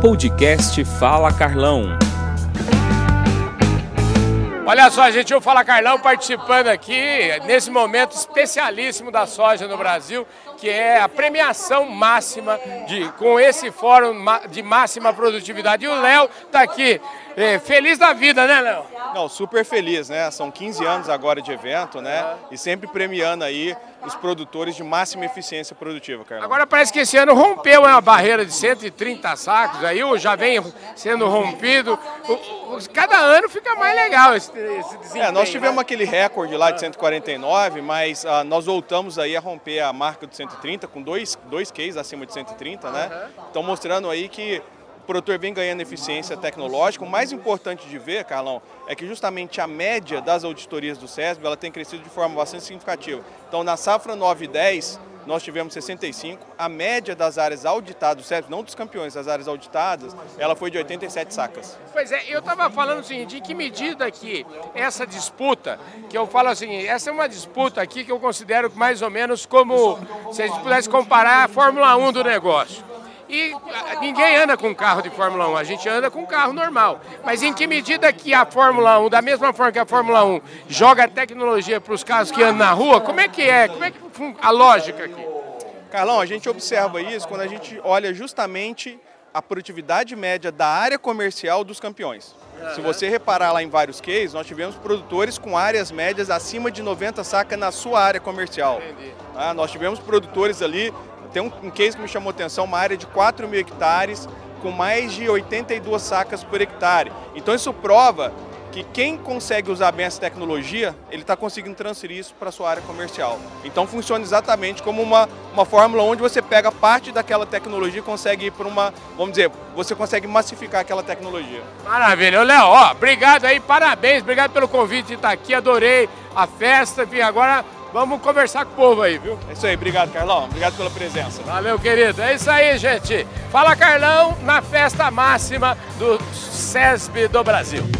Podcast Fala Carlão. Olha só, gente, o Fala Carlão participando aqui nesse momento especialíssimo da soja no Brasil, que é a premiação máxima de, com esse fórum de máxima produtividade. E o Léo está aqui, é, feliz da vida, né, Léo? Não, super feliz, né? São 15 anos agora de evento, né? E sempre premiando aí os produtores de máxima eficiência produtiva, Carlão. Agora parece que esse ano rompeu a barreira de 130 sacos, aí já vem sendo rompido. Cada ano fica mais legal esse, esse desempenho. É, nós tivemos né? aquele recorde lá de 149, mas uh, nós voltamos aí a romper a marca de 130 com dois, dois cases acima de 130, né? Então mostrando aí que produtor vem ganhando eficiência tecnológica. O mais importante de ver, Carlão, é que justamente a média das auditorias do SESB ela tem crescido de forma bastante significativa. Então, na safra 9 e 10, nós tivemos 65. A média das áreas auditadas, do SESB, não dos campeões, das áreas auditadas, ela foi de 87 sacas. Pois é, eu estava falando assim, de que medida que essa disputa, que eu falo assim, essa é uma disputa aqui que eu considero mais ou menos como se a gente pudesse comparar a Fórmula 1 do negócio. E ninguém anda com carro de Fórmula 1, a gente anda com carro normal. Mas em que medida que a Fórmula 1, da mesma forma que a Fórmula 1 joga tecnologia para os carros que andam na rua, como é que é? Como é que a lógica aqui? Carlão, a gente observa isso quando a gente olha justamente a produtividade média da área comercial dos campeões. Se você reparar lá em vários cases, nós tivemos produtores com áreas médias acima de 90 sacas na sua área comercial. Ah, nós tivemos produtores ali tem um, um case que me chamou atenção, uma área de 4 mil hectares com mais de 82 sacas por hectare. Então isso prova que quem consegue usar bem essa tecnologia, ele está conseguindo transferir isso para a sua área comercial. Então funciona exatamente como uma, uma fórmula onde você pega parte daquela tecnologia e consegue ir para uma, vamos dizer, você consegue massificar aquela tecnologia. Maravilha. Léo, obrigado aí, parabéns, obrigado pelo convite de estar aqui, adorei a festa, enfim, agora Vamos conversar com o povo aí, viu? É isso aí, obrigado, Carlão. Obrigado pela presença. Valeu, querido. É isso aí, gente. Fala, Carlão, na festa máxima do SESB do Brasil.